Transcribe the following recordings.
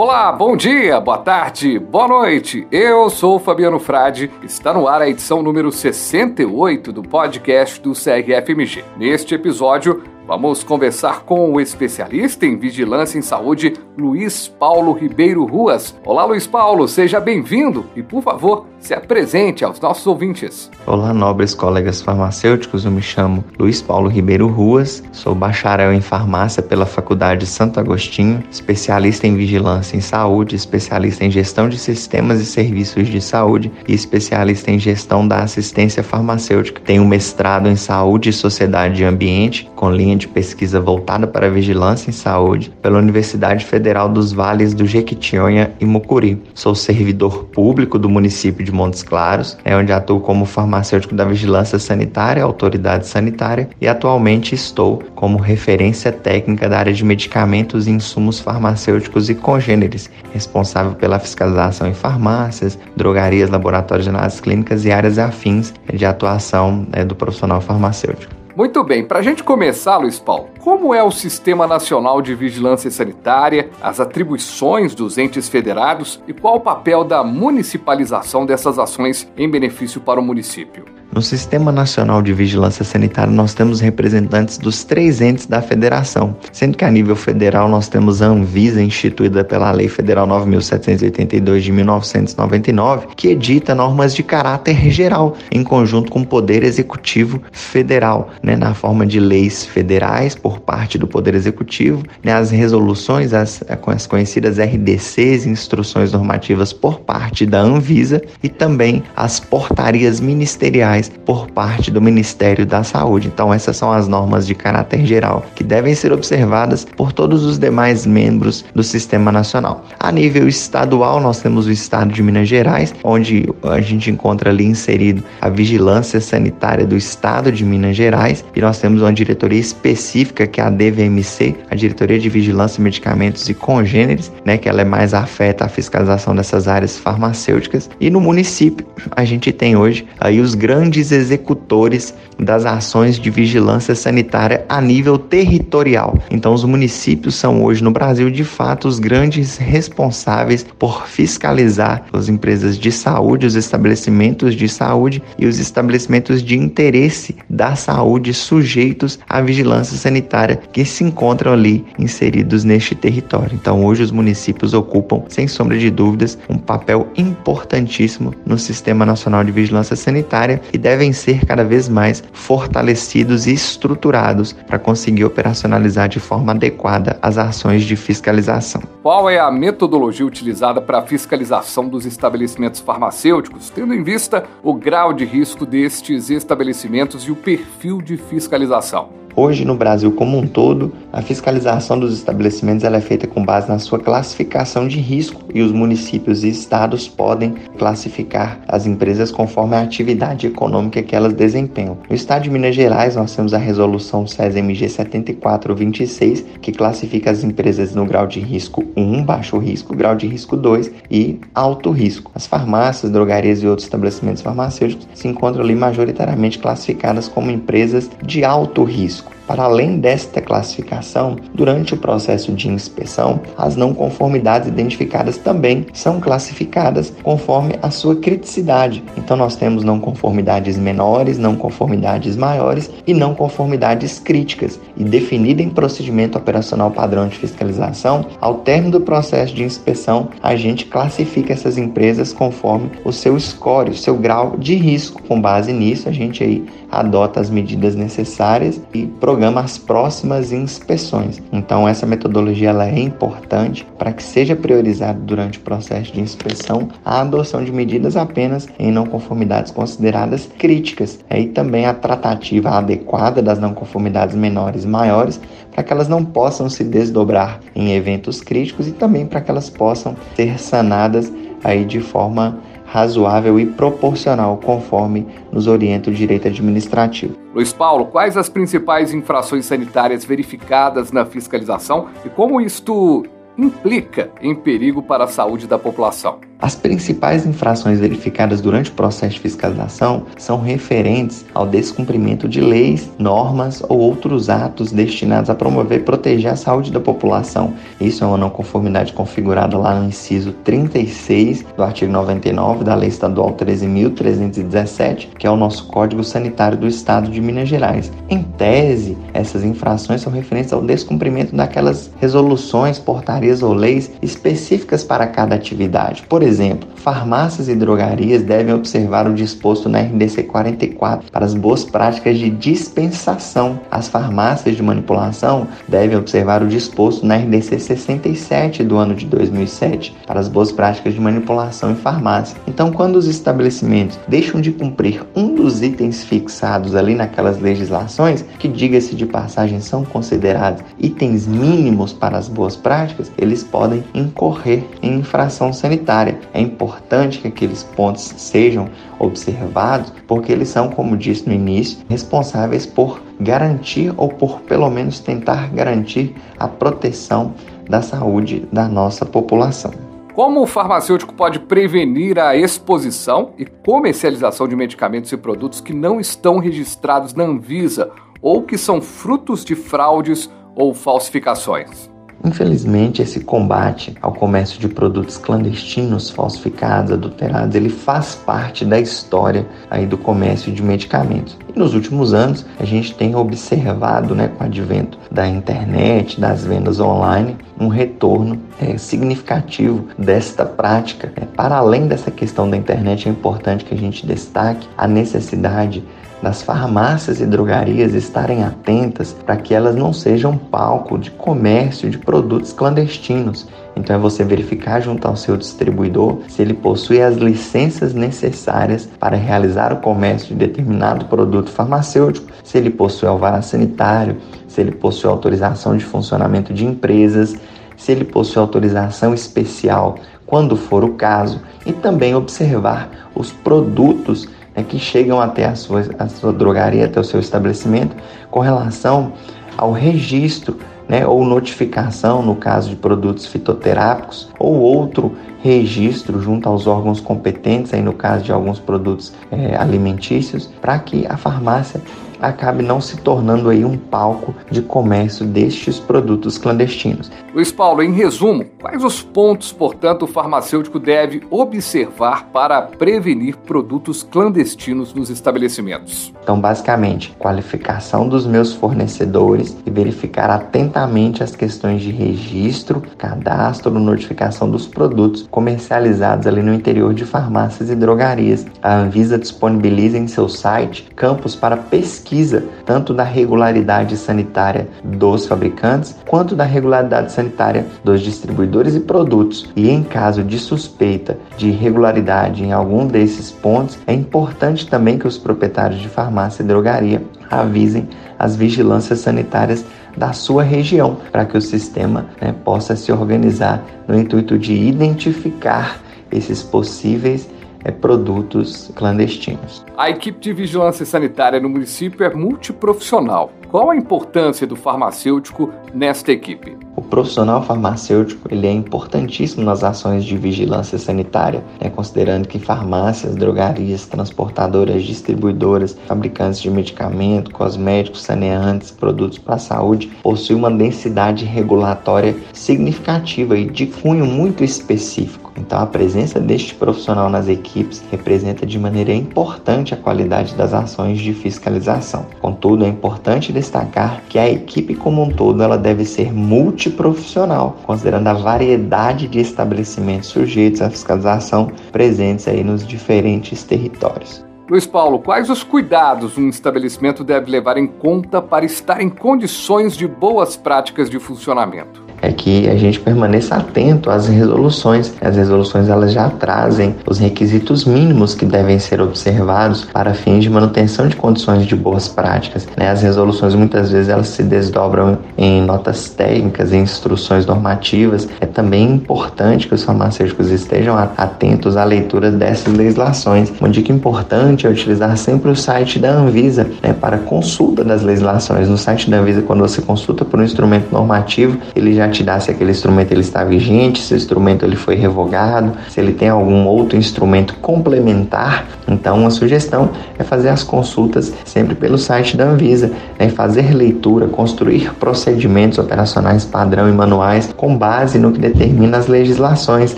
Olá, bom dia, boa tarde, boa noite. Eu sou Fabiano Frade. Está no ar a edição número 68 do podcast do CRFMG. Neste episódio, Vamos conversar com o especialista em vigilância em saúde, Luiz Paulo Ribeiro Ruas. Olá, Luiz Paulo, seja bem-vindo e, por favor, se apresente aos nossos ouvintes. Olá, nobres colegas farmacêuticos. Eu me chamo Luiz Paulo Ribeiro Ruas, sou bacharel em farmácia pela Faculdade Santo Agostinho, especialista em vigilância em saúde, especialista em gestão de sistemas e serviços de saúde e especialista em gestão da assistência farmacêutica. Tenho mestrado em saúde e sociedade e ambiente, com linha de pesquisa voltada para a vigilância em saúde pela Universidade Federal dos Vales do Jequitinhonha e Mucuri. Sou servidor público do município de Montes Claros, é onde atuo como farmacêutico da vigilância sanitária, autoridade sanitária e atualmente estou como referência técnica da área de medicamentos e insumos farmacêuticos e congêneres, responsável pela fiscalização em farmácias, drogarias, laboratórios de análises clínicas e áreas afins de atuação né, do profissional farmacêutico. Muito bem, para a gente começar, Luiz Paulo, como é o Sistema Nacional de Vigilância Sanitária, as atribuições dos entes federados e qual o papel da municipalização dessas ações em benefício para o município? No Sistema Nacional de Vigilância Sanitária, nós temos representantes dos três entes da federação, sendo que a nível federal nós temos a Anvisa, instituída pela Lei Federal 9.782 de 1999, que edita normas de caráter geral, em conjunto com o Poder Executivo Federal, né, na forma de leis federais por parte do Poder Executivo, né, as resoluções, as, as conhecidas RDCs, instruções normativas por parte da Anvisa, e também as portarias ministeriais por parte do Ministério da Saúde. Então, essas são as normas de caráter geral que devem ser observadas por todos os demais membros do Sistema Nacional. A nível estadual, nós temos o Estado de Minas Gerais, onde a gente encontra ali inserido a Vigilância Sanitária do Estado de Minas Gerais, e nós temos uma diretoria específica que é a DVMC, a Diretoria de Vigilância, Medicamentos e Congêneres, né, que ela é mais afeta à fiscalização dessas áreas farmacêuticas. E no município, a gente tem hoje aí os grandes grandes executores das ações de vigilância sanitária a nível territorial. Então, os municípios são hoje no Brasil, de fato, os grandes responsáveis por fiscalizar as empresas de saúde, os estabelecimentos de saúde e os estabelecimentos de interesse da saúde sujeitos à vigilância sanitária que se encontram ali inseridos neste território. Então, hoje, os municípios ocupam, sem sombra de dúvidas, um papel importantíssimo no Sistema Nacional de Vigilância Sanitária e devem ser cada vez mais fortalecidos e estruturados para conseguir operacionalizar de forma adequada as ações de fiscalização. Qual é a metodologia utilizada para a fiscalização dos estabelecimentos farmacêuticos, tendo em vista o grau de risco destes estabelecimentos e o perfil de fiscalização? Hoje, no Brasil como um todo, a fiscalização dos estabelecimentos é feita com base na sua classificação de risco e os municípios e estados podem classificar as empresas conforme a atividade econômica que elas desempenham. No estado de Minas Gerais, nós temos a resolução SES-MG 7426, que classifica as empresas no grau de risco 1, baixo risco, grau de risco 2 e alto risco. As farmácias, drogarias e outros estabelecimentos farmacêuticos se encontram ali majoritariamente classificadas como empresas de alto risco. Para além desta classificação, durante o processo de inspeção, as não conformidades identificadas também são classificadas conforme a sua criticidade. Então nós temos não conformidades menores, não conformidades maiores e não conformidades críticas. E definida em procedimento operacional padrão de fiscalização, ao término do processo de inspeção, a gente classifica essas empresas conforme o seu score, o seu grau de risco. Com base nisso, a gente aí adota as medidas necessárias e programa as próximas inspeções. Então essa metodologia ela é importante para que seja priorizado durante o processo de inspeção a adoção de medidas apenas em não conformidades consideradas críticas e também a tratativa adequada das não conformidades menores e maiores para que elas não possam se desdobrar em eventos críticos e também para que elas possam ser sanadas aí de forma razoável e proporcional, conforme nos orienta o direito administrativo. Luiz Paulo, quais as principais infrações sanitárias verificadas na fiscalização e como isto implica em perigo para a saúde da população. As principais infrações verificadas durante o processo de fiscalização são referentes ao descumprimento de leis, normas ou outros atos destinados a promover e proteger a saúde da população. Isso é uma não conformidade configurada lá no inciso 36 do artigo 99 da Lei Estadual 13.317, que é o nosso Código Sanitário do Estado de Minas Gerais. Em tese, essas infrações são referentes ao descumprimento daquelas resoluções, portarias ou leis específicas para cada atividade. Por exemplo, farmácias e drogarias devem observar o disposto na RDC 44 para as boas práticas de dispensação. As farmácias de manipulação devem observar o disposto na RDC 67 do ano de 2007 para as boas práticas de manipulação em farmácia. Então, quando os estabelecimentos deixam de cumprir um dos itens fixados ali naquelas legislações, que diga-se de passagem são considerados itens mínimos para as boas práticas, eles podem incorrer em infração sanitária. É importante que aqueles pontos sejam observados, porque eles são, como disse no início, responsáveis por garantir ou por pelo menos tentar garantir a proteção da saúde da nossa população. Como o farmacêutico pode prevenir a exposição e comercialização de medicamentos e produtos que não estão registrados na Anvisa ou que são frutos de fraudes ou falsificações? Infelizmente, esse combate ao comércio de produtos clandestinos, falsificados, adulterados, ele faz parte da história aí do comércio de medicamentos. E nos últimos anos, a gente tem observado, né, com o advento da internet, das vendas online, um retorno é, significativo desta prática. É, para além dessa questão da internet, é importante que a gente destaque a necessidade das farmácias e drogarias estarem atentas para que elas não sejam palco de comércio de produtos clandestinos. Então é você verificar junto ao seu distribuidor se ele possui as licenças necessárias para realizar o comércio de determinado produto farmacêutico, se ele possui alvará sanitário, se ele possui autorização de funcionamento de empresas, se ele possui autorização especial, quando for o caso, e também observar os produtos é que chegam até a sua, a sua drogaria, até o seu estabelecimento, com relação ao registro né, ou notificação, no caso de produtos fitoterápicos, ou outro registro junto aos órgãos competentes, aí no caso de alguns produtos é, alimentícios, para que a farmácia acabe não se tornando aí um palco de comércio destes produtos clandestinos. Luiz Paulo, em resumo, quais os pontos, portanto, o farmacêutico deve observar para prevenir produtos clandestinos nos estabelecimentos? Então, basicamente, qualificação dos meus fornecedores e verificar atentamente as questões de registro, cadastro, notificação dos produtos comercializados ali no interior de farmácias e drogarias. A Anvisa disponibiliza em seu site campos para pesquisa tanto da regularidade sanitária dos fabricantes quanto da regularidade sanitária dos distribuidores e produtos. E em caso de suspeita de irregularidade em algum desses pontos, é importante também que os proprietários de farmácia e drogaria avisem as vigilâncias sanitárias da sua região, para que o sistema né, possa se organizar no intuito de identificar esses possíveis é, produtos clandestinos. A equipe de vigilância sanitária no município é multiprofissional. Qual a importância do farmacêutico nesta equipe? O profissional farmacêutico ele é importantíssimo nas ações de vigilância sanitária, né, considerando que farmácias, drogarias, transportadoras, distribuidoras, fabricantes de medicamento, cosméticos, saneantes, produtos para a saúde possuem uma densidade regulatória significativa e de cunho muito específico. Então, a presença deste profissional nas equipes representa de maneira importante a qualidade das ações de fiscalização. Contudo, é importante destacar que a equipe como um todo ela deve ser multiprofissional, considerando a variedade de estabelecimentos sujeitos à fiscalização presentes aí nos diferentes territórios. Luiz Paulo, quais os cuidados um estabelecimento deve levar em conta para estar em condições de boas práticas de funcionamento? É que a gente permaneça atento às resoluções. As resoluções elas já trazem os requisitos mínimos que devem ser observados para fins de manutenção de condições de boas práticas. Né? As resoluções muitas vezes elas se desdobram em notas técnicas, em instruções normativas. É também importante que os farmacêuticos estejam atentos à leitura dessas legislações. Uma dica importante é utilizar sempre o site da Anvisa né, para consulta das legislações. No site da Anvisa, quando você consulta por um instrumento normativo, ele já te se aquele instrumento ele está vigente, se o instrumento ele foi revogado, se ele tem algum outro instrumento complementar. Então, uma sugestão é fazer as consultas sempre pelo site da Anvisa, né? fazer leitura, construir procedimentos operacionais padrão e manuais com base no que determina as legislações,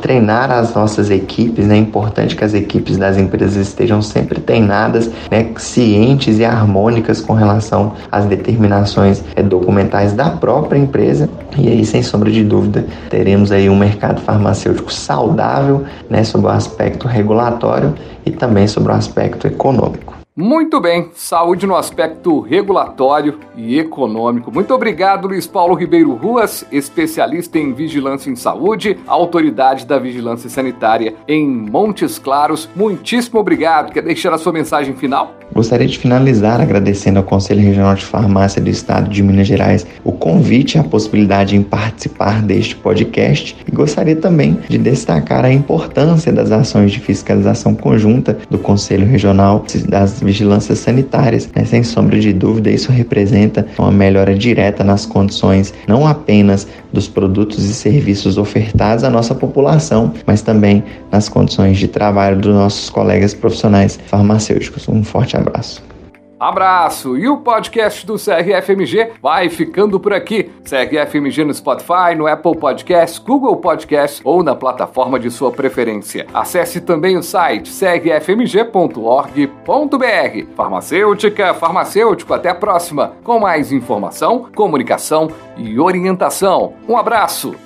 treinar as nossas equipes, né? é importante que as equipes das empresas estejam sempre treinadas, né? cientes e harmônicas com relação às determinações é, documentais da própria empresa e aí sem sombra de dúvida teremos aí um mercado farmacêutico saudável, né, sob o aspecto regulatório e também sobre o aspecto econômico. Muito bem, saúde no aspecto regulatório e econômico. Muito obrigado, Luiz Paulo Ribeiro Ruas, especialista em vigilância em saúde, autoridade da vigilância sanitária em Montes Claros. Muitíssimo obrigado. Quer deixar a sua mensagem final? Gostaria de finalizar agradecendo ao Conselho Regional de Farmácia do Estado de Minas Gerais o convite e a possibilidade em participar deste podcast e gostaria também de destacar a importância das ações de fiscalização conjunta do Conselho Regional das vigilâncias sanitárias. Né? Sem sombra de dúvida, isso representa uma melhora direta nas condições não apenas dos produtos e serviços ofertados à nossa população, mas também nas condições de trabalho dos nossos colegas profissionais farmacêuticos. Um forte abraço. Abraço! E o podcast do CRFMG vai ficando por aqui. CRFMG no Spotify, no Apple Podcasts, Google Podcasts ou na plataforma de sua preferência. Acesse também o site crfmg.org.br. Farmacêutica, farmacêutico, até a próxima com mais informação, comunicação e orientação. Um abraço!